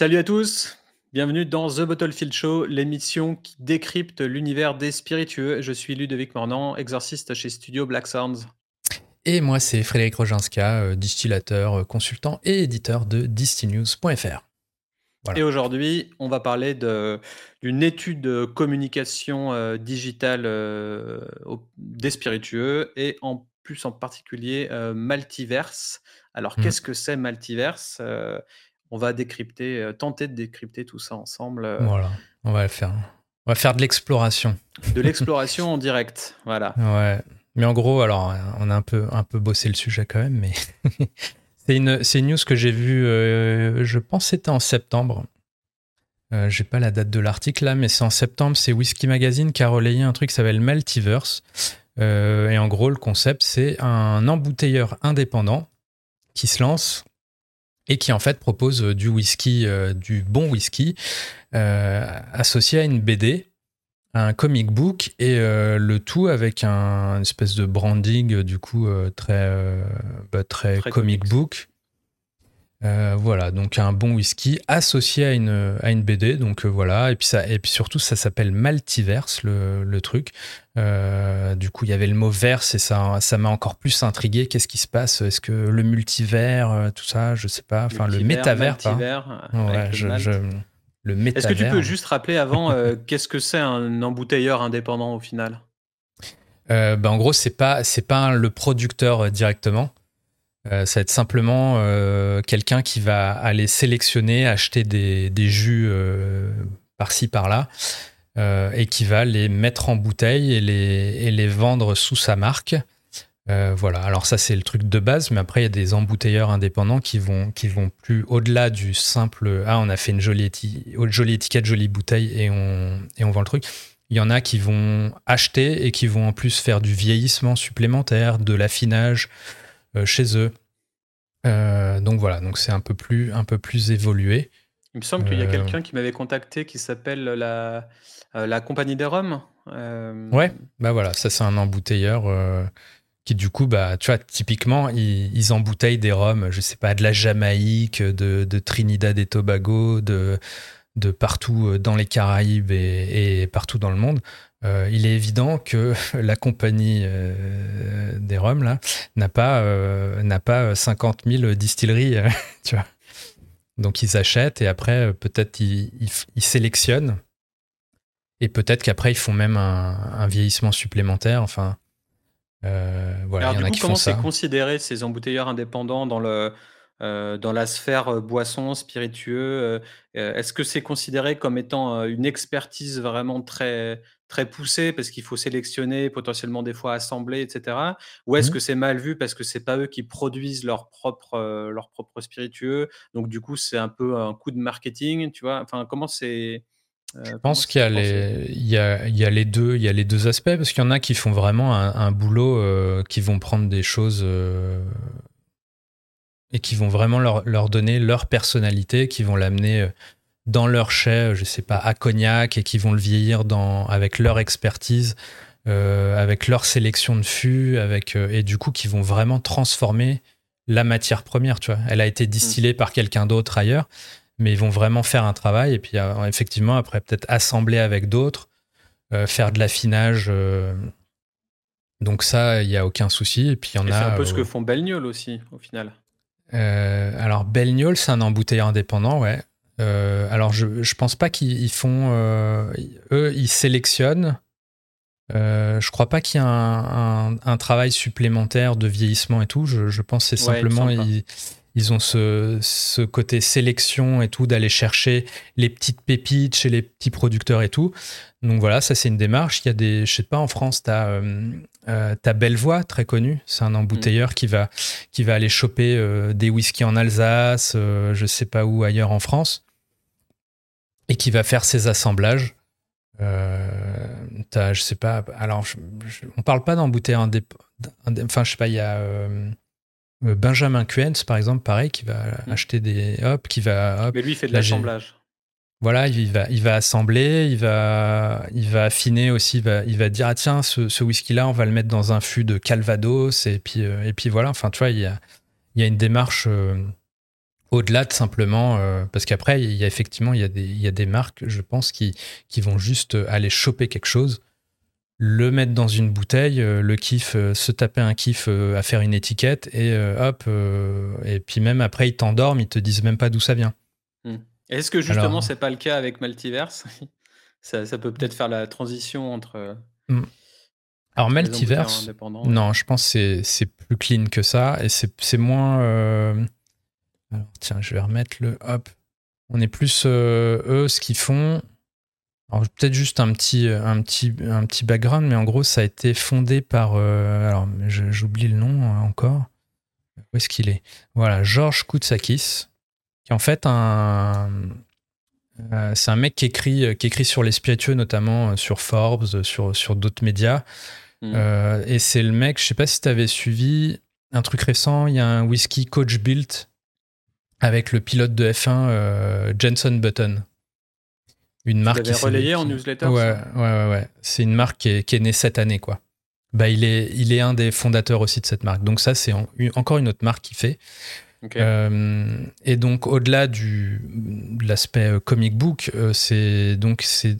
Salut à tous, bienvenue dans The Bottlefield Show, l'émission qui décrypte l'univers des spiritueux. Je suis Ludovic Mornan, exorciste chez Studio Black Sounds. Et moi, c'est Frédéric Roginska, euh, distillateur, euh, consultant et éditeur de distinews.fr. Et aujourd'hui, on va parler d'une étude de communication euh, digitale des spiritueux et en plus en particulier Multiverse. Alors, mmh. qu'est-ce que c'est Multiverse On va décrypter, tenter de décrypter tout ça ensemble. Voilà, on va le faire. On va faire de l'exploration. De l'exploration en direct, voilà. Ouais. Mais en gros, alors, on a un peu, un peu bossé le sujet quand même, mais c'est une, une, news que j'ai vue, euh, je pense c'était en septembre. Euh, j'ai pas la date de l'article là, mais c'est en septembre. C'est Whisky Magazine qui a relayé un truc qui s'appelle Multiverse. Euh, et en gros, le concept, c'est un embouteilleur indépendant qui se lance et qui en fait propose du whisky, du bon whisky, associé à une BD un comic book et euh, le tout avec un une espèce de branding du coup euh, très euh, bah, très, comic book voilà donc un bon whisky associé à une à une BD donc voilà. Et puis ça et puis surtout ça s'appelle Multiverse le, le truc. Du coup il y avait le mot verse et ça ça m'a encore plus intrigué. Qu'est-ce qui se passe? Est-ce que le multivers tout ça? Je sais pas. Enfin le métavers ouais, je, je est-ce que tu peux juste rappeler avant euh, qu'est-ce que c'est un embouteilleur indépendant au final? Euh, ben, En gros, c'est pas c'est pas le producteur euh, ça va être simplement quelqu'un qui va aller sélectionner, acheter des, jus par-ci par-là et qui va les mettre en bouteille et les, et les vendre sous sa marque. Euh, voilà, alors ça c'est le truc de base, mais après il y a des embouteilleurs indépendants qui vont, qui vont plus au-delà du simple Ah, on a fait une jolie, jolie étiquette, jolie bouteille et on, et on vend le truc. Il y en a qui vont acheter et qui vont en plus faire du vieillissement supplémentaire, de l'affinage euh, chez eux. Euh, donc voilà, donc c'est un peu plus, un peu plus évolué. Il me semble qu'il y a quelqu'un qui m'avait contacté qui s'appelle la, la Compagnie des Roms. Ouais, bah voilà, ça c'est un embouteilleur qui du coup, bah, tu vois, typiquement, ils, embouteillent des rhums, je sais pas, de la Jamaïque, de, Trinidad et Tobago, de, de partout euh, dans les Caraïbes et, partout dans le monde. Euh, il est évident que la compagnie euh, des rhums là n'a pas n'a pas 50 000 distilleries, tu vois. Donc ils achètent et après peut-être ils, sélectionnent et peut-être qu'après ils font même un, un, vieillissement supplémentaire. Enfin, euh, voilà, Alors, du coup, comment c'est considéré ces embouteilleurs indépendants dans, le, euh, dans la sphère euh, boisson, spiritueux Est-ce que c'est considéré comme étant une expertise vraiment très, très poussée parce qu'il faut sélectionner, potentiellement des fois assembler, etc. Ou est-ce mmh. que c'est mal vu parce que c'est pas eux qui produisent leur propre, leur propre spiritueux? Donc, du coup, c'est un peu un coup de marketing, tu vois? Enfin, comment c'est euh, je pense qu'il y, a les, il, y a, y a les deux, il y a les deux aspects parce qu'il y en a qui font vraiment un, boulot, euh, qui vont prendre des choses euh, et qui vont vraiment leur, leur, donner leur personnalité, qui vont l'amener dans leur chai, je sais pas, à cognac et qui vont le vieillir dans, avec leur expertise, avec leur sélection de fûts, avec et du coup qui vont vraiment transformer la matière première. Tu vois, elle a été distillée mmh. par quelqu'un d'autre ailleurs mais ils vont vraiment faire un travail et puis euh, effectivement après peut-être assembler avec d'autres, euh, faire de l'affinage. Euh, donc ça, il n'y a aucun souci. Et puis il y en a. C'est un peu ce que font Belgnol aussi au final. alors Belgnol, c'est un embouteilleur indépendant, ouais. Alors je, ne pense pas qu'ils font. eux, ils sélectionnent. je crois pas qu'il y ait un, travail supplémentaire de vieillissement et tout. Je, pense que c'est simplement ils ont ce, côté sélection et tout, d'aller chercher les petites pépites chez les petits producteurs et tout. Donc voilà, ça c'est une démarche. Il y a des, je sais pas, en France, tu as, euh, euh Bellevoix, très connu. C'est un embouteilleur qui, va, qui va aller choper euh, des whiskies en Alsace, euh, je sais pas où ailleurs en France, et qui va faire ses assemblages. as, je sais pas, alors on parle pas d'embouteilleur indépendant. Enfin, je sais pas, il y a euh, Benjamin Kuentz, par exemple, pareil, qui va mm. acheter des. Hop, qui va. Mais lui, il fait de l'assemblage. Voilà, il va, il va assembler, il va, il va affiner aussi, il va, il va dire ah tiens ce, whisky-là, on va le mettre dans un fût de Calvados et puis, euh, et puis voilà. Enfin, tu vois, il y a, il y a une démarche euh, Au-delà de simplement, parce qu'après, il y a effectivement, il y a des, il y a des marques, je pense, qui, qui vont juste aller choper quelque chose, le mettre dans une bouteille, le kiff, se taper un kiff à faire une étiquette, et hop, et puis même après, ils t'endorment, ils te disent même pas d'où ça vient. Hmm. Est-ce que justement, c'est pas le cas avec Multiverse ça, ça, peut peut-être faire la transition entre. Hmm. Alors Multiverse, non, je pense que c'est plus clean que ça et c'est moins. Euh, alors tiens, je vais remettre le hop. On est plus euh, eux ce qu'ils font. Alors peut-être juste un petit un petit un petit background, mais en gros ça a été fondé par euh, alors j'oublie le nom encore. Où est-ce qu'il est? Voilà, Georges Koutsakis, qui est en fait un c'est un mec qui écrit, qui écrit sur les spiritueux, notamment sur Forbes, sur, sur d'autres médias. Mm. Euh, et c'est le mec, je sais pas si tu avais suivi un truc récent, il y a un whisky coach built avec le pilote de F1 euh, Jenson Button. Une marque qui relayé en newsletter. Ouais, ouais, ouais, C'est une marque qui est, née cette année, quoi. Bah, il est, il est un des fondateurs aussi de cette marque. Donc ça, c'est encore une autre marque qui fait. Euh, et donc au-delà du de l'aspect comic book, c'est donc c'est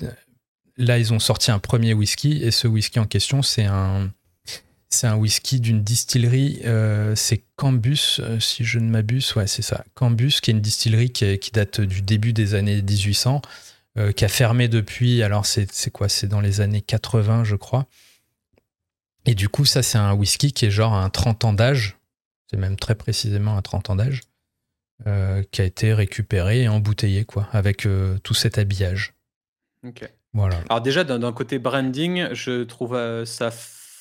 là, ils ont sorti un premier whisky et ce whisky en question, c'est un, c'est un whisky d'une distillerie, euh, c'est Cambus, euh, si je ne m'abuse, ouais, c'est ça. Cambus, qui est une distillerie qui, qui, date du début des années 1800, euh, qui a fermé depuis, alors c'est quoi? C'est dans les années 80, je crois. Et du coup, ça, c'est un whisky qui est genre un 30 ans d'âge, c'est même très précisément un 30 ans d'âge, qui a été récupéré et embouteillé, quoi, avec tout cet habillage. Ok. Alors déjà, d'un côté branding, je trouve ça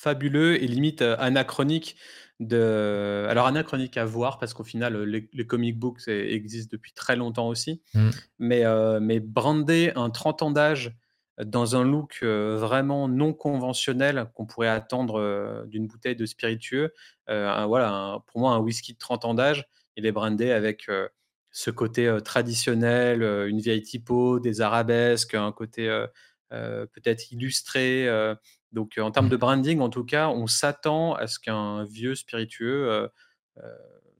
fabuleux et limite euh, anachronique. De... Alors anachronique à voir parce qu'au final, les, comic books existent depuis très longtemps aussi. Mm. Mais, euh, mais brander un 30 ans d'âge dans un look vraiment non conventionnel qu'on pourrait attendre d'une bouteille de spiritueux, voilà, pour moi, un whisky de 30 ans d'âge, il est brandé avec ce côté traditionnel, une vieille typo, des arabesques, un côté peut-être illustré. Donc en termes mmh. de branding, en tout cas, on s'attend à ce qu'un vieux spiritueux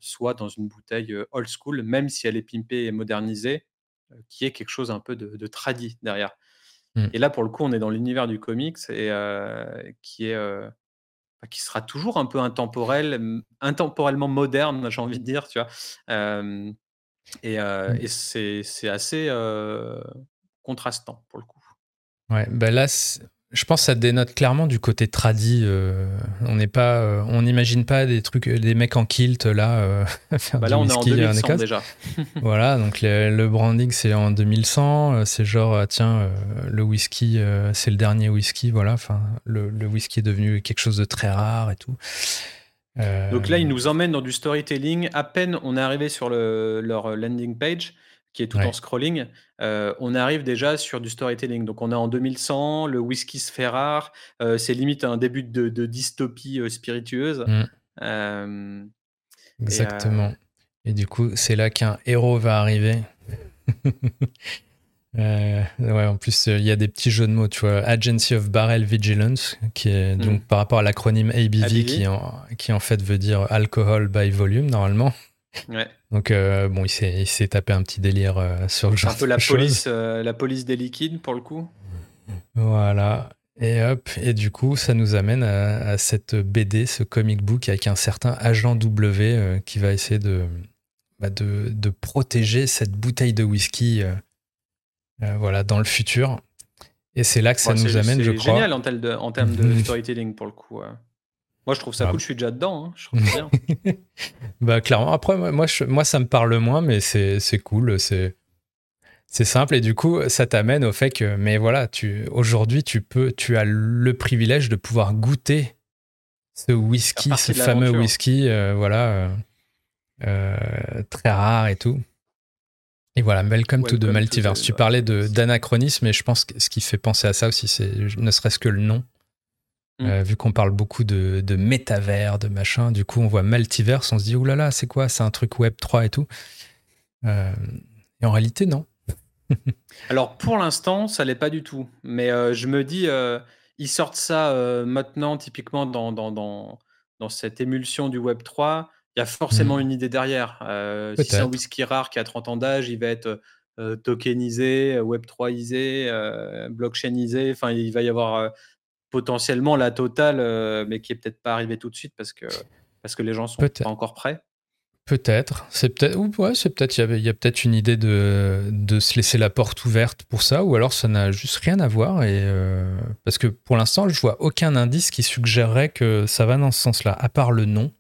soit dans une bouteille old school, même si elle est pimpée et modernisée, qui est quelque chose un peu de, de tradit derrière. Mmh. Et là, pour le coup, on est dans l'univers du comics et qui est bah, qui sera toujours un peu intemporel, intemporellement moderne, j'ai envie de dire, tu vois? Et, mmh. c'est assez contrastant pour le coup. Ouais, bah là, je pense que ça dénote clairement du côté tradi. Euh, on n'est pas, on n'imagine pas des trucs, des mecs en kilt là. bah là, on est en 2100 déjà. voilà, donc le, branding c'est en 2100. C'est genre, ah, tiens, le whisky, c'est le dernier whisky. Voilà, enfin, le, le, whisky est devenu quelque chose de très rare et tout. Donc là, ils nous emmènent dans du storytelling. À peine on est arrivé sur leur landing page, qui est tout en scrolling, euh, on arrive déjà sur du storytelling. Donc on est en 2100, le whisky se fait rare, euh, c'est limite un début de, dystopie euh, spiritueuse. Mmh. Exactement. Et, du coup, c'est là qu'un héros va arriver. Ouais, en plus, il y a des petits jeux de mots, tu vois. Agency of Barrel Vigilance, qui est donc mm. par rapport à l'acronyme ABV, Qui, en, qui en fait veut dire Alcohol by Volume, normalement. Ouais. Donc, euh, bon, il s'est tapé un petit délire euh, sur le genre. Un peu la police, la police des liquides, pour le coup. Voilà. Et hop, et du coup, ça nous amène à, cette BD, ce comic book avec un certain agent W qui va essayer de, bah, de, de, protéger cette bouteille de whisky euh, voilà, dans le futur. Et c'est là que ça nous amène, je crois. C'est génial en, de, en, termes de storytelling pour le coup. Moi, je trouve ça ah. cool. Je suis déjà dedans. Hein. Je trouve bien. bah, clairement. Après, moi, moi, ça me parle moins, mais c'est cool. C'est c'est simple et du coup, ça t'amène au fait que, mais voilà, tu aujourd'hui, tu peux, tu as le privilège de pouvoir goûter ce whisky, ce fameux whisky, euh, voilà, euh, très rare et tout. Et voilà, Welcome, to the Multiverse. tu parlais d'anachronisme, et je pense que ce qui fait penser à ça aussi, c'est ne serait-ce que le nom. Mm. Euh, vu qu'on parle beaucoup de, de métavers, de machin, du coup on voit multiverse, on se dit oulala, là là, c'est quoi? C'est un truc Web 3 et tout. Euh, et en réalité, non. Alors pour l'instant, ça l'est pas du tout. Mais euh, je me dis, ils sortent ça maintenant, typiquement dans, dans, dans, dans, cette émulsion du Web 3. il y a forcément mmh. une idée derrière. si c'est un whisky rare qui a 30 ans d'âge, il va être tokenisé, web3isé, blockchainisé. Enfin, il va y avoir potentiellement la totale, mais qui est peut-être pas arrivée tout de suite parce que, parce que les gens sont pas encore prêts. Peut-être. C'est peut-être. Ouais, c'est peut-être. Il y, a peut-être une idée de, de, se laisser la porte ouverte pour ça, ou alors ça n'a juste rien à voir. Et parce que pour l'instant, je vois aucun indice qui suggérerait que ça va dans ce sens-là, à part le nom.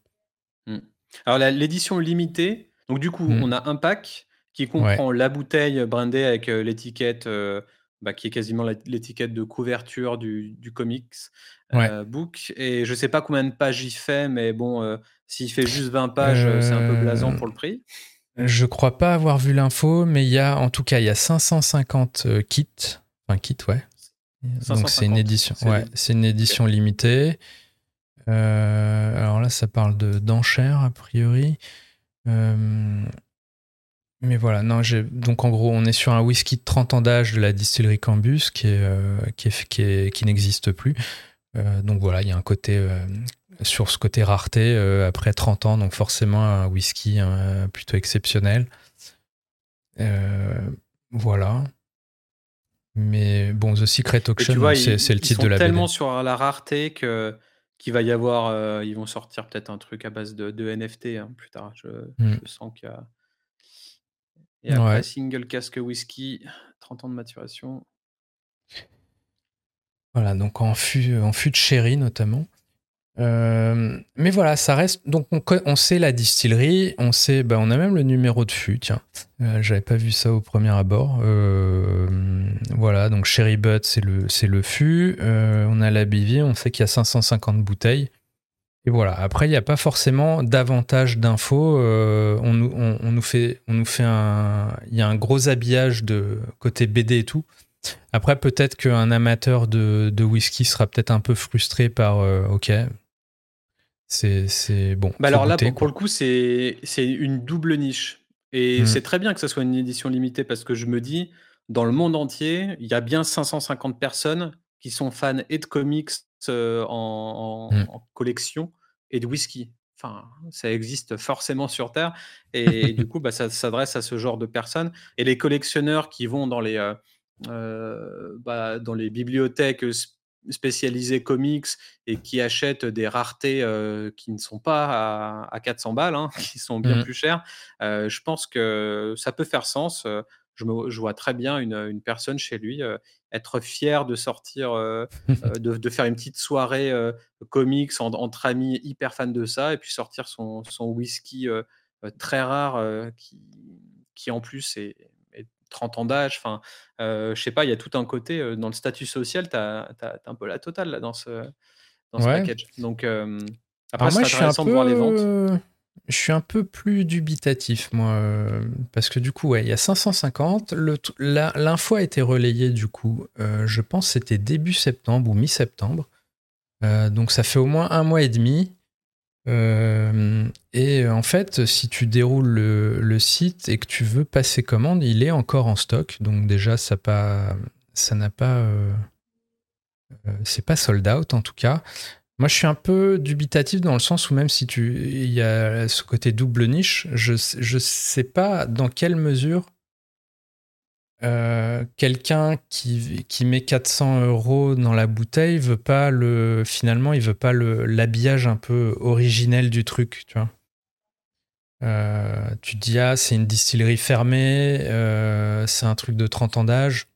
Mmh. Alors l'édition limitée. Donc du coup, mmh. on a un pack qui comprend la bouteille brandée avec l'étiquette bah, qui est quasiment l'étiquette de couverture du, comics book. Et je sais pas combien de pages il fait, mais bon, s'il fait juste 20 pages, c'est un peu blasant pour le prix. Je crois pas avoir vu l'info, mais il y a, en tout cas, il y a 550 kits. Enfin, kits, ouais. Donc c'est une édition, ouais, c'est une édition limitée. alors là, ça parle de d'enchères a priori. Mais voilà, non, donc en gros, on est sur un whisky de 30 ans d'âge de la distillerie Cambus qui, est, euh, qui, est, qui, n'existe plus. Euh, donc voilà, il y a un côté, euh, sur ce côté rareté, après 30 ans, donc forcément un whisky plutôt exceptionnel. voilà. Mais bon, The Secret Auction, c'est, le titre de la Ils sont tellement sur la rareté que qu'il va y avoir, ils vont sortir peut-être un truc à base de, NFT hein, plus tard. Je, hmm. je sens qu'il y a et après, single casque whisky, 30 ans de maturation. Voilà, donc en fût, en fût de sherry notamment. Euh, mais voilà, ça reste. Donc on, on, sait la distillerie, on sait, bah, on a même le numéro de fût. Tiens, euh, j'avais pas vu ça au premier abord. Euh, voilà, donc Sherry Butt, c'est le, c'est le fût. on a la bivie, on sait qu'il y a 550 bouteilles. Et voilà. Après, il n'y a pas forcément davantage d'infos. Euh, on, nous fait, on nous fait un. Il y a un gros habillage de côté BD et tout. Après, peut-être qu'un amateur de, whisky sera peut-être un peu frustré par. Euh, ok. C'est bon. Bah alors là, pour, le coup, c'est une double niche. Et mmh. c'est très bien que ce soit une édition limitée parce que je me dis, dans le monde entier, il y a bien 550 personnes qui sont fans et de comics euh, en, mmh. en, collection et de whisky. Enfin, ça existe forcément sur Terre. Et, du coup, bah, ça s'adresse à ce genre de personnes. Et les collectionneurs qui vont dans les, euh, bah, dans les bibliothèques spécialisées comics et qui achètent des raretés qui ne sont pas à, 400 balles, hein, qui sont bien mmh. plus chères, je pense que ça peut faire sens je, vois très bien une, personne chez lui euh, être fier de sortir, euh, euh, de, faire une petite soirée comics entre amis hyper fans de ça, et puis sortir son, whisky très rare qui, qui en plus est, 30 ans d'âge. Enfin, je sais pas, il y a tout un côté dans le statut social, tu as, un peu la totale là, dans ce, dans ce package. Donc, après, c'est intéressant de voir les ventes. Je suis un peu plus dubitatif, moi, euh, parce que du coup, ouais, il y a 550. L'info a été relayée, du coup, euh, je pense c'était début septembre ou mi-septembre. Euh, donc ça fait au moins un mois et demi. et en fait, si tu déroules le, site et que tu veux passer commande, il est encore en stock. Donc déjà, ça n'a pas... c'est pas sold out en tout cas. Moi, je suis un peu dubitatif dans le sens où même si tu, il y a ce côté double niche, je ne sais pas dans quelle mesure euh, quelqu'un qui, met 400 euros dans la bouteille veut pas le, finalement, il veut pas l'habillage un peu originel du truc, tu vois. Euh, tu dis, ah, c'est une distillerie fermée, euh, c'est un truc de 30 ans d'âge.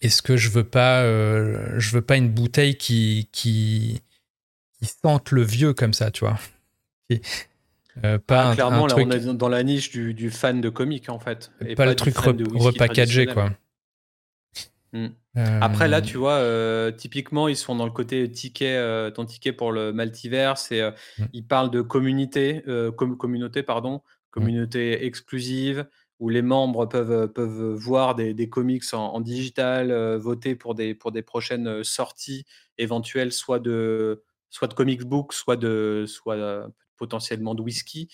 Est-ce que je veux pas, je veux pas une bouteille qui, qui, sentent le vieux comme ça, tu vois. Euh, pas ah, clairement, là, on est dans la niche du, fan de comics, en fait. Et pas, le truc repackagé, quoi. Hmm. Euh, Après, là, tu vois, euh, typiquement, ils sont dans le côté ticket, ton ticket pour le multiverse, et hmm. ils parlent de communauté, communauté, pardon, communauté exclusive, où les membres peuvent, peuvent voir des, comics en, digital, voter pour des, pour des prochaines sorties éventuelles, soit de, soit de comic book, soit de, soit euh, potentiellement de whisky.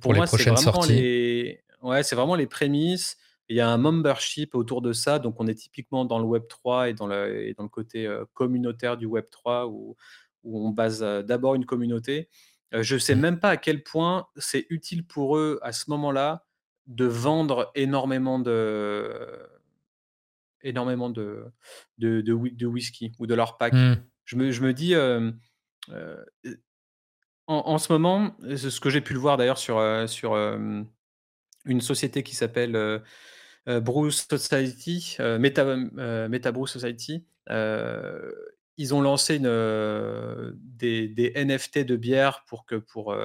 pour, les prochaines sorties. Les... Ouais, c'est vraiment les prémices. Il y a un membership autour de ça, donc on est typiquement dans le Web 3 et dans le, et dans le côté euh, communautaire du Web 3 où, où on base euh, d'abord une communauté. je ne sais mmh. même pas à quel point c'est utile pour eux à ce moment-là de vendre énormément de énormément de, de, de, whisky ou de leur pack. Mmh. Je, me, je me dis, en, ce moment, ce que j'ai pu le voir d'ailleurs sur, sur une société qui s'appelle Bruce Society, Meta, Bruce Society, ils ont lancé des, des, NFT de bière pour, que, pour,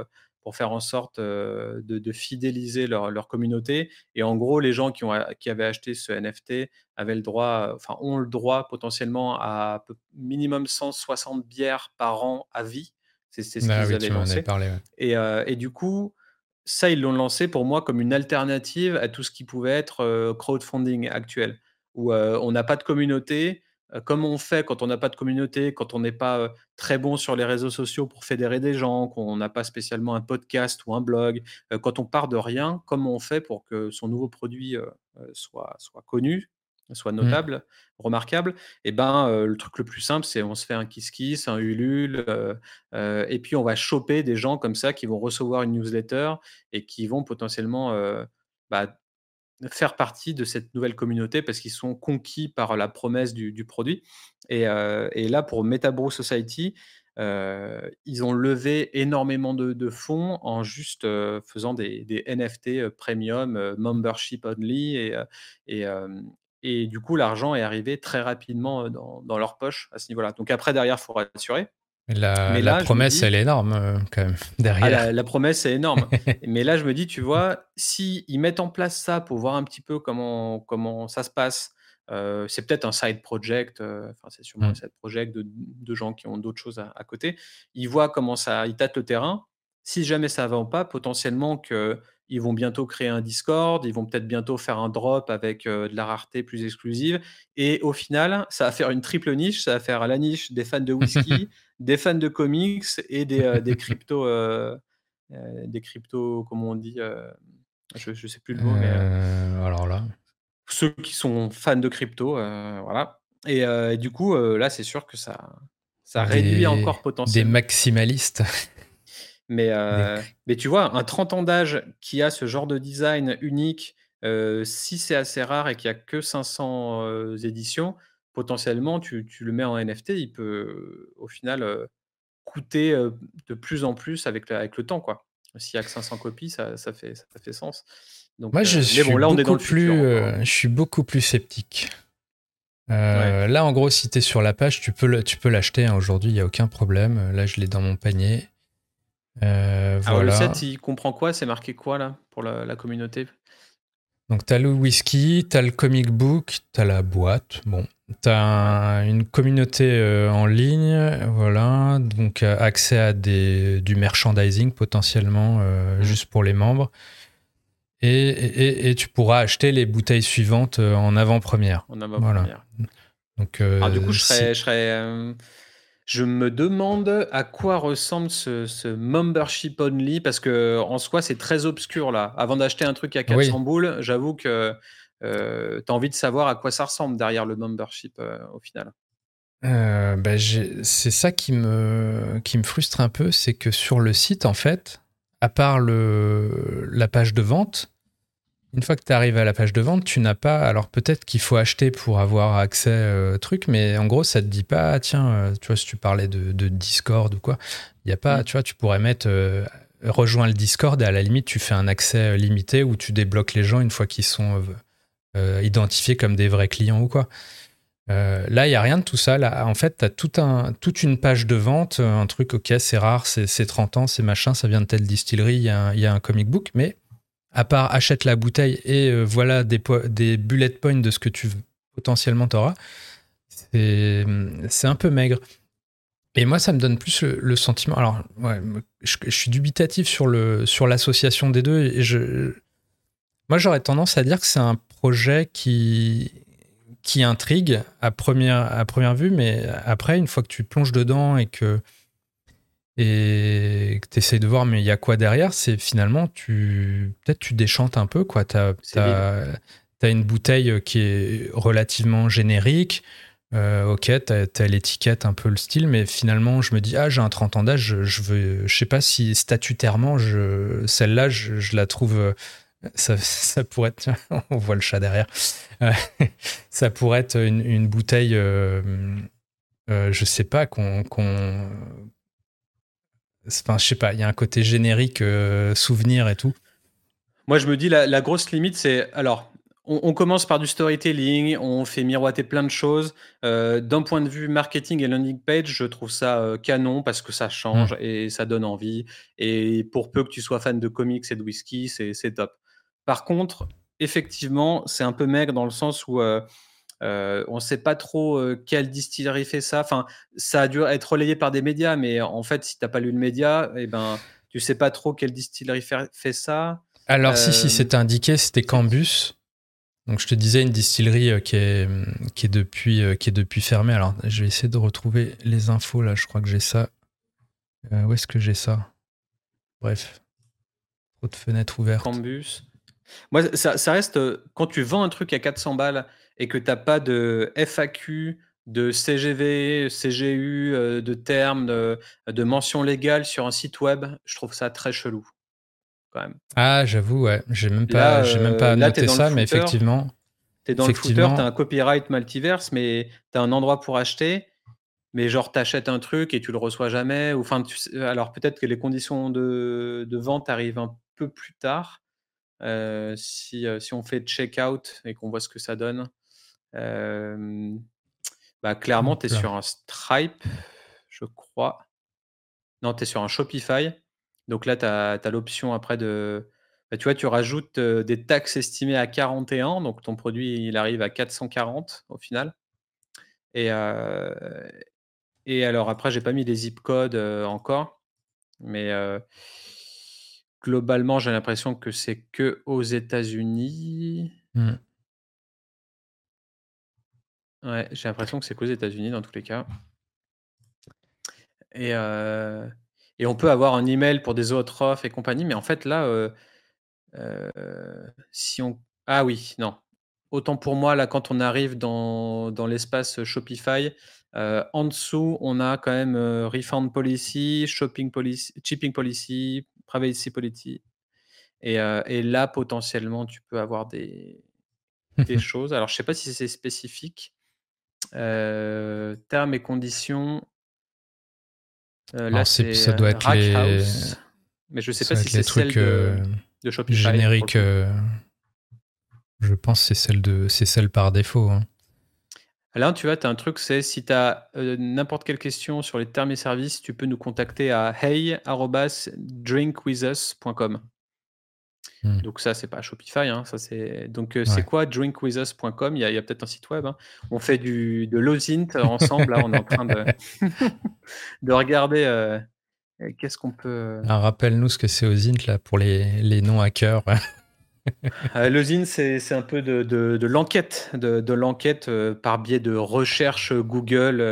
pour faire en sorte de, fidéliser leur, leur, communauté. Et en gros, les gens qui, ont, qui avaient acheté ce NFT avaient le droit, enfin, ont le droit potentiellement à minimum 160 bières par an à vie. C'est ce ah qu'ils avaient lancé. Parlé, et, et, du coup, ça, ils l'ont lancé pour moi comme une alternative à tout ce qui pouvait être crowdfunding actuel, où on n'a pas de communauté, comme on fait quand on n'a pas de communauté, quand on n'est pas très bon sur les réseaux sociaux pour fédérer des gens, qu'on n'a pas spécialement un podcast ou un blog, quand on part de rien, comment on fait pour que son nouveau produit soit, soit connu, soit mmh. notable, remarquable, et eh ben le truc le plus simple, c'est on se fait un kiss kiss, un ulule, et puis on va choper des gens comme ça qui vont recevoir une newsletter et qui vont potentiellement bah, faire partie de cette nouvelle communauté parce qu'ils sont conquis par la promesse du, produit. Et, là, pour Metabrew Society, ils ont levé énormément de, fonds en juste faisant des, NFT premium, membership only. Et, et, et du coup, l'argent est arrivé très rapidement dans, dans leur poche à ce niveau-là. Donc après, derrière, il faut rassurer. La, Mais la promesse, elle est énorme euh, quand même ah, derrière. la, promesse est énorme. Mais là, je me dis, tu vois, si ils mettent en place ça pour voir un petit peu comment, comment ça se passe, euh, c'est peut-être un side project, euh, enfin c'est sûrement un mmh. side project de, de, gens qui ont d'autres choses à, à, côté. Ils voient comment ça, ils tâtent le terrain. Si jamais ça va pas, potentiellement que ils vont bientôt créer un Discord, ils vont peut-être bientôt faire un drop avec de la rareté plus exclusive. Et au final, ça va faire une triple niche. Ça va faire la niche des fans de whisky, des fans de comics et des, des cryptos, des cryptos, comment on dit Je ne sais plus le mot, mais. alors là. Ceux qui sont fans de crypto, voilà. Et, du coup, là, c'est sûr que ça, ça réduit encore potentiellement. Des maximalistes. Mais, euh, mais tu vois, un 30 ans d'âge qui a ce genre de design unique, euh, si c'est assez rare et qu'il n'y a que 500 euh, éditions, potentiellement, tu, tu, le mets en NFT, il peut au final coûter de plus en plus avec, avec le temps. quoi. S'il n'y a que 500 copies, ça, ça, fait, ça fait sens. Donc, Moi, je, suis bon, là, on est dans le plus, je suis beaucoup plus sceptique. Là, en gros, si tu es sur la page, tu peux l'acheter. Hein. Aujourd'hui, il n'y a aucun problème. Là, je l'ai dans mon panier. Euh, Alors le set, il comprend quoi? C'est marqué quoi là pour la, communauté? Donc t'as le whisky, t'as le comic book, t'as la boîte. Bon, t'as une communauté euh, en ligne, voilà. Donc euh, accès à des, du merchandising potentiellement mmh. juste pour les membres. Et, et, tu pourras acheter les bouteilles suivantes en avant-première. En avant-première. Donc, ah, du coup, je serais, je serais je me demande à quoi ressemble ce, membership only parce que en soi c'est très obscur là. Avant d'acheter un truc à 400 boules, j'avoue que euh, tu as envie de savoir à quoi ça ressemble derrière le membership euh, au final. Euh, bah, c'est ça qui me, qui me frustre un peu, c'est que sur le site en fait, à part le, la page de vente, une fois que tu arrives à la page de vente, tu n'as pas. Alors peut-être qu'il faut acheter pour avoir accès euh, au truc, mais en gros, ça te dit pas, ah, tiens, euh, tu vois, si tu parlais de, Discord ou quoi, il y a pas, mm. tu vois, tu pourrais mettre euh, rejoins le Discord et à la limite, tu fais un accès limité où tu débloques les gens une fois qu'ils sont identifiés comme des vrais clients ou quoi. là, il n'y a rien de tout ça. Là, en fait, tu as tout un, toute une page de vente, un truc, ok, c'est rare, c'est 30 ans, c'est machin, ça vient de telle distillerie, il y, y, a un comic book, mais à part achète la bouteille et euh, voilà des, bullet points de ce que tu potentiellement t'auras, c'est un peu maigre. Et moi, ça me donne plus le, sentiment. Alors, je, suis dubitatif sur l'association des deux. Et moi, j'aurais tendance à dire que c'est un projet qui, qui intrigue à première, à première vue, mais après, une fois que tu plonges dedans et que et que tu essayes de voir mais il y a quoi derrière, c'est finalement tu peut-être tu déchantes un peu. Tu as, une bouteille qui est relativement générique. Euh, ok, t'as as, l'étiquette, un peu le style, mais finalement, je me dis, ah, j'ai un 30 ans d'âge, je, veux, je sais pas si statutairement, celle-là, je, la trouve. Euh, ça, ça, pourrait être. On voit le chat derrière. Euh, ça pourrait être une, bouteille. je sais pas, qu'on. Enfin, je sais pas, il y a un côté générique, souvenir et tout. Moi, je me dis, la, la grosse limite, c'est. Alors, on, commence par du storytelling, on fait miroiter plein de choses. Euh, d'un point de vue marketing et landing page, je trouve ça euh, canon parce que ça change mmh. et ça donne envie. Et pour peu que tu sois fan de comics et de whisky, c'est top. Par contre, effectivement, c'est un peu maigre dans le sens où euh, on ne sait pas trop quelle distillerie fait ça. Enfin, ça a dû être relayé par des médias, mais en fait, si tu n'as pas lu le média, eh ben, tu sais pas trop quelle distillerie fait, fait ça. Alors, si, si, c'était indiqué, c'était Cambus. Donc je te disais une distillerie euh, qui est, qui est, depuis, euh, qui est depuis fermée. Alors je vais essayer de retrouver les infos là, je crois que j'ai ça. Euh, où est-ce que j'ai ça? Bref. Trop de fenêtres ouvertes. Cambus. Moi, ça, reste, quand tu vends un truc à 400 balles et que tu n'as pas de FAQ, de CGV, CGU, de termes, de, de mention légale sur un site web, je trouve ça très chelou. Ah, j'avoue, ouais. J'ai même pas, j'ai même pas euh, noté ça, mais effectivement. T'es dans le footer, t'as un copyright multiverse, mais t'as un endroit pour acheter. Mais genre, t'achètes un truc et tu le reçois jamais. Ou, enfin, alors peut-être que les conditions de, de, vente arrivent un peu plus tard. Euh, si, euh, si, on fait checkout et qu'on voit ce que ça donne. Bah, clairement, tu es sur un Stripe, je crois. Non, tu es sur un Shopify. Donc là, tu as, l'option après de. Bah, tu vois, tu rajoutes des taxes estimées à 41, donc ton produit, il arrive à 440 au final. Et, et alors après, j'ai pas mis les zip codes encore, mais globalement, j'ai l'impression que c'est que aux États-Unis. Mmh. Ouais, j'ai l'impression que c'est qu'aux États-Unis dans tous les cas. Et, et on peut avoir un email pour des autres offres et compagnie, mais en fait là, euh, euh, si on ah oui, non. Autant pour moi, là, quand on arrive dans dans l'espace Shopify, euh, en dessous, on a quand même, refund policy, shopping policy, shipping policy, privacy policy et et là, potentiellement, tu peux avoir des des choses. Alors je sais pas si c'est spécifique. Termes et conditions euh, là, c'est, ça doit être les... Mais je sais pas si c'est celle de, euh, de Shopify. Générique. Euh, je pense que c'est celle, de, c'est celle par défaut. Hein. Là, tu vois, tu as un truc, c'est si tu as n'importe quelle question sur les termes et services, tu peux nous contacter à hey@drinkwithus.com. Hmm. Donc ça, c'est pas Shopify. Hein, ça c'est donc euh, c'est quoi drinkwithus.com Il y a, peut-être un site web. Hein. On fait du de l'OSINT ensemble. là, on est en train de, de regarder euh, qu'est-ce qu'on peut. Ah, rappelle-nous ce que c'est OSINT là pour les, les non hackers. euh, L'OSINT, c'est un peu de, l'enquête, de, de l'enquête euh, par biais de recherche Google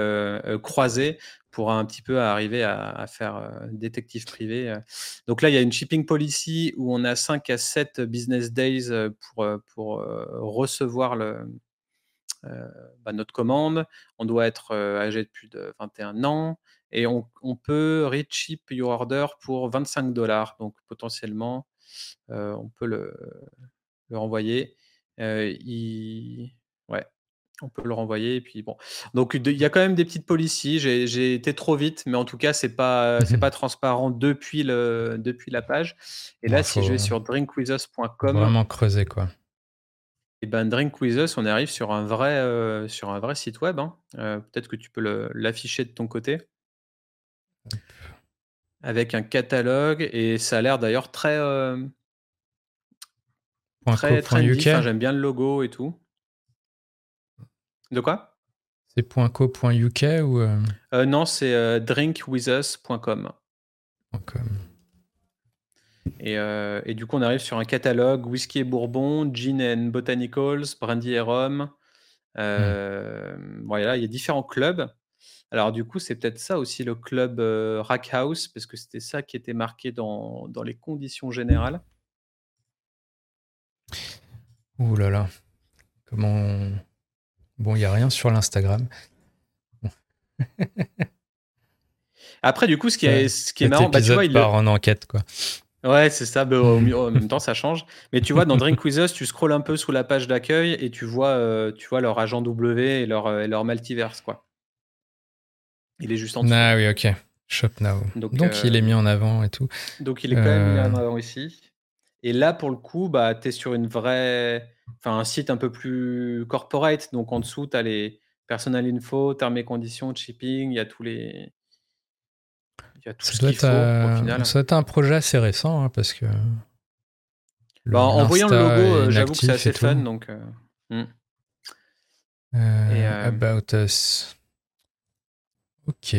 croisée pour un petit peu arriver à, faire euh, détective privé. Euh. Donc là, il y a une shipping policy où on a 5 à 7 business days euh, pour, pour recevoir bah, notre commande. On doit être âgé de plus de 21 ans et on, on peut reship your order pour 25 dollars. Donc potentiellement, on peut le, le renvoyer. il... On peut le renvoyer et puis bon. Donc il y a quand même des petites policies. J'ai été trop vite, mais en tout cas c'est pas c'est pas transparent depuis le depuis la page. Et là, si je vais sur drinkwithus.com, vraiment creuser quoi. Et ben drinkwithus, on arrive sur un vrai euh, sur un vrai site web. Hein. Euh, peut-être que tu peux l'afficher de ton côté avec un catalogue et ça a l'air d'ailleurs très euh, très, très J'aime bien le logo et tout. De quoi? C'est .co.uk ou euh? Euh, Non, c'est euh, drinkwithus.com. Et, et, du coup, on arrive sur un catalogue whisky et bourbon, gin and botanicals, brandy et rhum. Hmm. Voilà, il y a différents clubs. Alors du coup, c'est peut-être ça aussi le club Rack House, parce que c'était ça qui était marqué dans, dans les conditions générales. Ouh là là, comment Bon, il n'y a rien sur l'Instagram. Après, du coup, ce qui est, ce qui est marrant, bah, tu vois, il part en enquête, quoi. Ouais, c'est ça. Mais au, même temps, ça change. Mais tu vois, dans Drink With Us, tu scrolls un peu sous la page d'accueil et tu vois, euh, tu vois leur agent W et leur, euh, et leur multiverse, quoi. Il est juste en dessous. Ah oui, ok. Shop Now. Donc, il est mis en avant et tout. Donc il est quand même mis en avant ici. Et là, pour le coup, bah, tu es sur une vraie. Enfin, un site un peu plus corporate. Donc en dessous, tu as les personal info, termes et conditions, shipping, il y a tous les. Il y a tout ça, ce doit être, faut, au final. ça doit être un projet assez récent, hein, parce que. Bah, en voyant le logo, euh, j'avoue que c'est assez fun. Donc, euh, hmm. euh, About Us. Ok.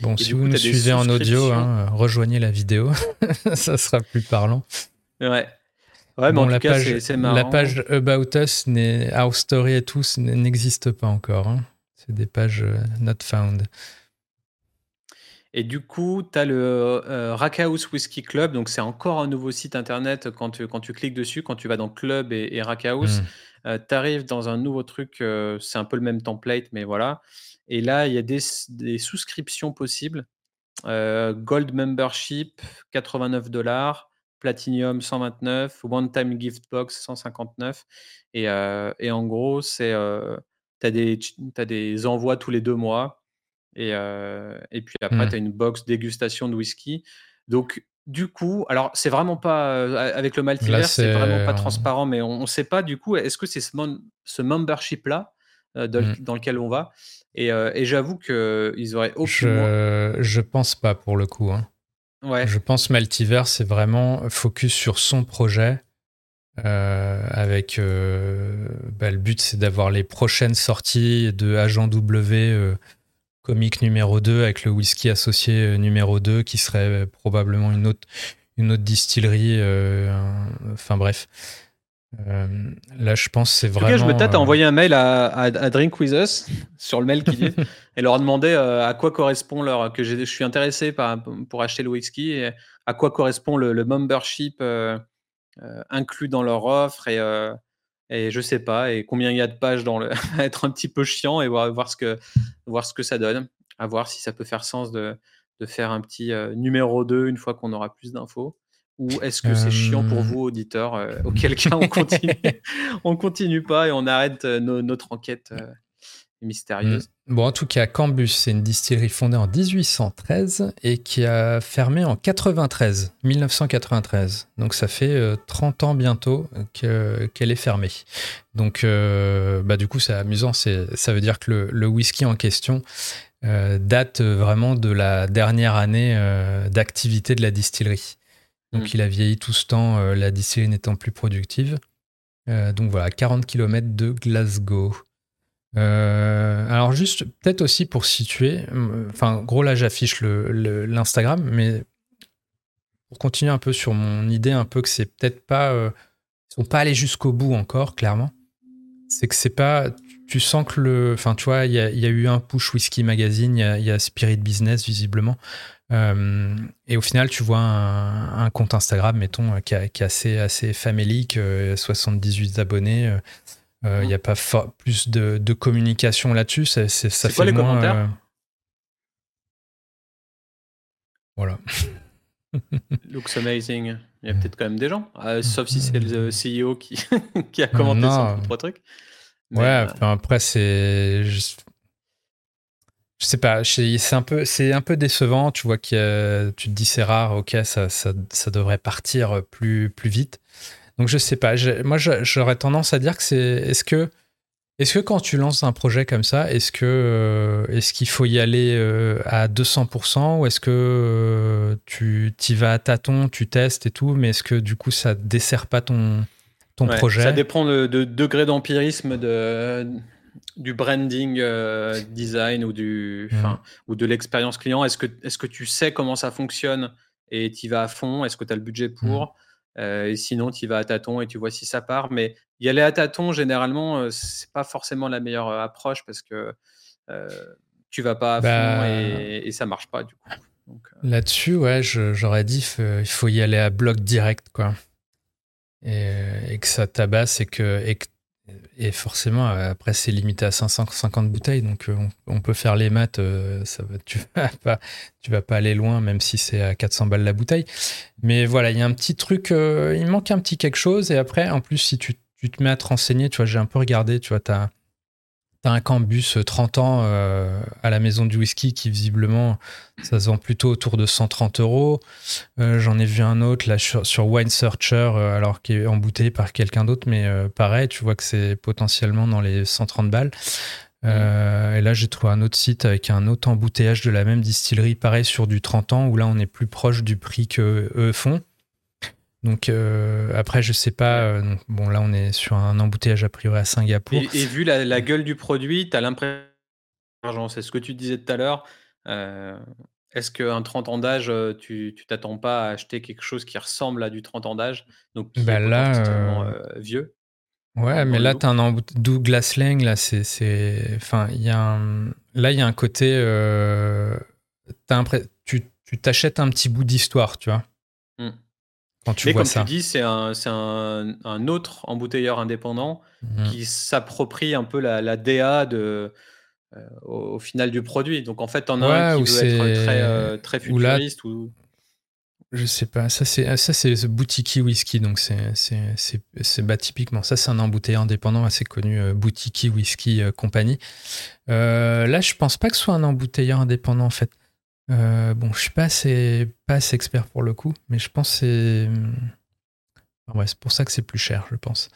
Bon, si vous nous suivez en audio, hein, rejoignez la vidéo. ça sera plus parlant. Ouais. Ouais, mais en la tout page, cas, c'est marrant. La page About Us, Our Story et tout, n'existe pas encore. Hein. C'est des pages euh, not found. Et du coup, tu as le euh, Rackhouse Whiskey Club. Donc, c'est encore un nouveau site internet. Quand tu, quand tu cliques dessus, quand tu vas dans Club et, et Rackhouse, hmm. euh, tu arrives dans un nouveau truc. c'est un peu le même template, mais voilà. Et là, il y a des, des souscriptions possibles. Gold Membership, 89 dollars. Platinum 129, One Time Gift Box 159. Et, euh, et en gros, c'est euh, tu as, des, as des envois tous les deux mois. Et, euh, et puis après, mmh. tu as une box dégustation de whisky. Donc, du coup, alors c'est vraiment pas avec le multivers, c'est vraiment pas transparent, mais on ne sait pas du coup, est-ce que c'est ce, ce membership-là mmh. dans, lequel on va? Et, et j'avoue qu'ils auraient aucun. Je, je pense pas pour le coup. Hein. Je pense Multiverse, c'est vraiment focus sur son projet. Euh, avec euh, bah, le but, c'est d'avoir les prochaines sorties de Agent W, euh, comique numéro 2, avec le whisky associé numéro 2, qui serait probablement une autre, une autre distillerie. enfin bref. Là, je pense c'est vraiment. En tout cas, je me tâte à envoyer un mail à, à, Drink With Us sur le mail qui dit et leur demander euh, à quoi correspond leur que je suis intéressé par, pour acheter le whisky et à quoi correspond le, membership euh, euh, inclus dans leur offre et et je sais pas et combien il y a de pages dans le être un petit peu chiant et voir, voir ce que voir ce que ça donne à voir si ça peut faire sens de, de faire un petit numéro 2 une fois qu'on aura plus d'infos ou est-ce que c'est chiant pour vous auditeurs auquel cas on continue on continue pas et on arrête notre enquête mystérieuse. Mm. Bon, en tout cas, Cambus, c'est une distillerie fondée en 1813 et qui a fermé en 93, 1993. Donc ça fait 30 euh, ans bientôt qu'elle est fermée. Donc, euh, bah, du coup, c'est amusant. Ça veut dire que le, whisky en question euh, date vraiment de la dernière année d'activité de la distillerie. Donc, mm. il a vieilli tout ce temps, la distillerie n'étant plus productive. donc voilà, 40 km de Glasgow. Euh, alors juste peut-être aussi pour situer, euh, enfin gros là j'affiche l'Instagram, mais pour continuer un peu sur mon idée un peu que c'est peut-être pas, euh, ils sont pas allés jusqu'au bout encore clairement. C'est que c'est pas, tu sens que le, enfin tu vois il y a, y a, eu un push whisky magazine, il y a, Spirit Business visiblement, et au final tu vois un, compte Instagram mettons qui, est assez assez famélique, 78 abonnés il euh, n'y a pas plus de, communication là-dessus. C'est, ça fait quoi les commentaires? euh, Voilà. Looks amazing. Il y a peut-être quand même des gens, euh, sauf si c'est le CEO qui, qui a commenté son propre truc. ouais, après, c'est. Je... sais pas, c'est un, peu, un peu décevant. Tu vois que tu te dis c'est rare, ok, ça, ça, ça, devrait partir plus, plus vite. Donc je sais pas. moi, j'aurais tendance à dire que c'est. Est-ce que, est-ce que quand tu lances un projet comme ça, est-ce que euh, est-ce qu'il faut y aller euh, à 200% ou est-ce que euh, tu y vas à tâtons, tu testes et tout, mais est-ce que du coup ça dessert pas ton ton projet? Ça dépend de, degré d'empirisme de du branding design ou du mmh. ou de l'expérience client. Est-ce que est-ce que tu sais comment ça fonctionne et tu y vas à fond? Est-ce que tu as le budget pour? Mmh. Euh, et sinon, tu vas à tâtons et tu vois si ça part. Mais y aller à tâtons, généralement, euh, c'est pas forcément la meilleure euh, approche parce que tu vas pas à fond bah et, ça marche pas du coup. Là-dessus, ouais, j'aurais dit il faut y aller à bloc direct, quoi. Et, que ça tabasse et que, et forcément, après, c'est limité à 550 bouteilles, donc on, peut faire les maths. ça va, tu vas pas, tu vas pas aller loin, même si c'est à 400 balles la bouteille. Mais voilà, il y a un petit truc, il manque un petit quelque chose. Et après, en plus, si tu, tu te mets à te renseigner, tu vois, j'ai un peu regardé, tu vois, as T'as un Cambus 30 ans euh, à la maison du whisky qui visiblement ça se vend plutôt autour de 130 euros. Euh, j'en ai vu un autre là sur, Wine Searcher euh, alors qui est embouteillé par quelqu'un d'autre, mais pareil, tu vois que c'est potentiellement dans les 130 balles. et là, j'ai trouvé un autre site avec un autre embouteillage de la même distillerie, pareil sur du 30 ans, où là, on est plus proche du prix que eux font. Donc euh, après, je sais pas. Euh, bon, là, on est sur un embouteillage a priori à Singapour. Et, vu la, gueule du produit, tu as l'impression. C'est ce que tu disais tout à l'heure. Euh, est-ce qu'un 30 ans d'âge, tu t'attends pas à acheter quelque chose qui ressemble à du 30 ans d'âge Donc, qui bah est là, vieux? Ouais, mais là, tu as un Douglas Lang. Là, c'est. Enfin, il y a un... Là, il y a un côté. Tu t'achètes un petit bout d'histoire, tu vois. Mmh. Mais comme tu dis, c'est un, un, un, autre embouteilleur indépendant mhm. qui s'approprie un peu la, la DA de, euh, au, final du produit. Donc en fait, en as un qui veut être très, euh, très futuriste. Ou, Je sais pas, ça c'est ça c'est Boutique Whisky, donc c'est bah, typiquement ça c'est un embouteilleur indépendant assez connu, euh, Boutique Whisky Company. là je pense pas que ce soit un embouteilleur indépendant en fait. Euh, bon, je suis pas assez, expert pour le coup, mais je pense que c'est. c'est pour ça que c'est plus cher, je pense.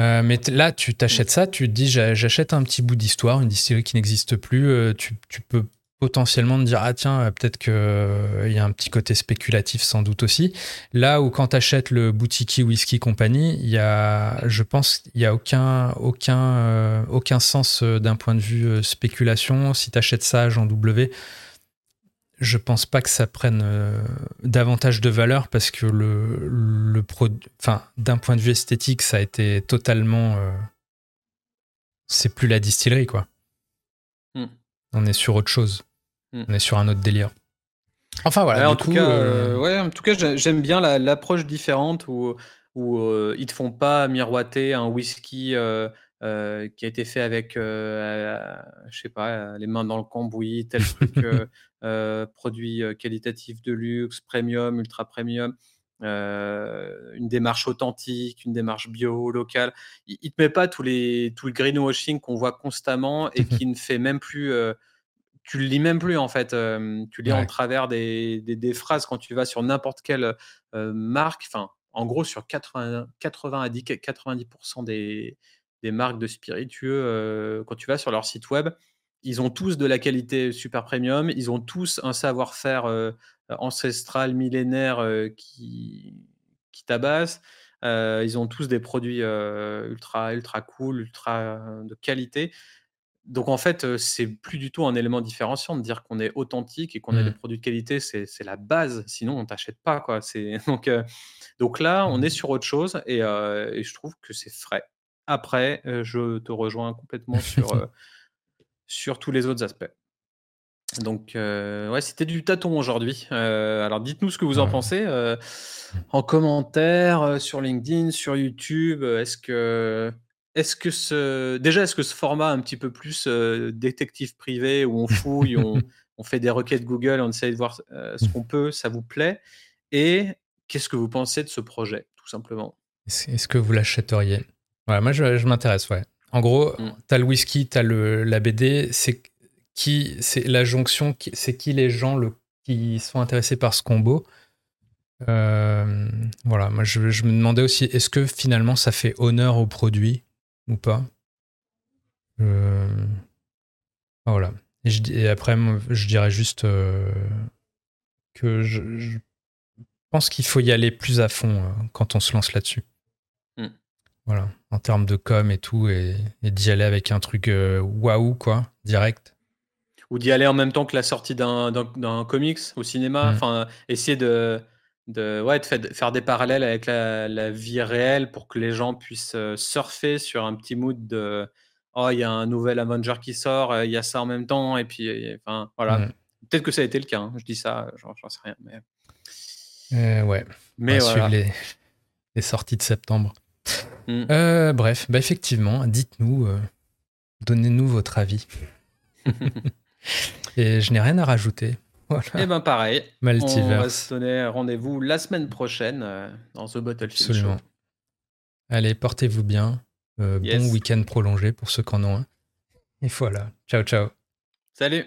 Euh, mais là, tu t'achètes ça, tu te dis j'achète un petit bout d'histoire, une distillerie qui n'existe plus. Euh, tu, peux potentiellement te dire ah tiens, peut-être qu'il y a un petit côté spéculatif sans doute aussi. Là où quand tu achètes le Boutique Whisky Company, y a, je pense qu'il n'y a aucun, aucun, aucun sens d'un point de vue spéculation. Si tu achètes ça en W, je pense pas que ça prenne euh, davantage de valeur parce que le, le enfin, d'un point de vue esthétique, ça a été totalement. Euh, c'est plus la distillerie, quoi. Hmm. On est sur autre chose. Hmm. On est sur un autre délire. Enfin voilà. en, tout cas, euh, ouais, en tout cas, j'aime bien l'approche différente où, où ils te font pas miroiter un whisky euh, qui a été fait avec, euh, je sais pas, les mains dans le cambouis, tel truc, euh, produit qualitatif de luxe, premium, ultra premium. une démarche authentique, une démarche bio, locale. Il, ne te met pas les, tout le greenwashing qu'on voit constamment et qui ne fait même plus. tu le lis même plus en fait. tu lis en travers des, des, des, phrases quand tu vas sur n'importe quelle marque. Enfin, en gros, sur 80, 80 à 90% des, des marques de spiritueux, quand tu vas sur leur site web, ils ont tous de la qualité super premium, ils ont tous un savoir-faire ancestral, millénaire qui, qui tabasse. ils ont tous des produits ultra, ultra cool, ultra de qualité. Donc en fait, c'est plus du tout un élément différenciant de dire qu'on est authentique et qu'on a des mmh. produits de qualité, c'est la base. Sinon, on t'achète pas quoi. donc donc là, on est sur autre chose et, et je trouve que c'est frais. Après, je te rejoins complètement sur, sur tous les autres aspects. Donc, ouais, c'était du tâton aujourd'hui. alors, dites-nous ce que vous en pensez en commentaire, sur LinkedIn, sur YouTube. Est-ce que, est-ce que ce, déjà, est-ce que ce format un petit peu plus détective privé où on fouille, on, on, fait des requêtes Google, on essaie de voir ce qu'on peut, ça vous plaît? Et qu'est-ce que vous pensez de ce projet, tout simplement? Est-ce que vous l'achèteriez? Ouais, moi, je, m'intéresse, ouais. En gros, mm. t'as le whisky, t'as le, la BD, c'est qui, c'est la jonction, c'est qui les gens le, qui sont intéressés par ce combo. Euh, voilà, moi, je, me demandais aussi, est-ce que finalement, ça fait honneur au produit ou pas? Euh, Voilà. Et, je, après, je dirais juste euh, que je, pense qu'il faut y aller plus à fond quand on se lance là-dessus. Voilà, en termes de com et tout, et, d'y aller avec un truc euh, waouh, quoi, direct. Ou d'y aller en même temps que la sortie d'un comics au cinéma. Mm. Enfin, essayer de, de, ouais, de faire des parallèles avec la, vie réelle pour que les gens puissent euh, surfer sur un petit mood de oh, il y a un nouvel Avenger qui sort, euh, il y a ça en même temps, et puis, enfin, voilà. Mm. Peut-être que ça a été le cas, hein. je dis ça, j'en sais rien. Mais... ouais, mais voilà. les, les sorties de septembre. Mm. bref, bah effectivement, dites-nous, donnez-nous votre avis. Et je n'ai rien à rajouter. Voilà. Et eh ben pareil. On va se donner rendez-vous la semaine prochaine dans The Battlefield Absolument. Allez, portez-vous bien. Bon week-end prolongé pour ceux qui en ont un. Et voilà. Ciao, ciao. Salut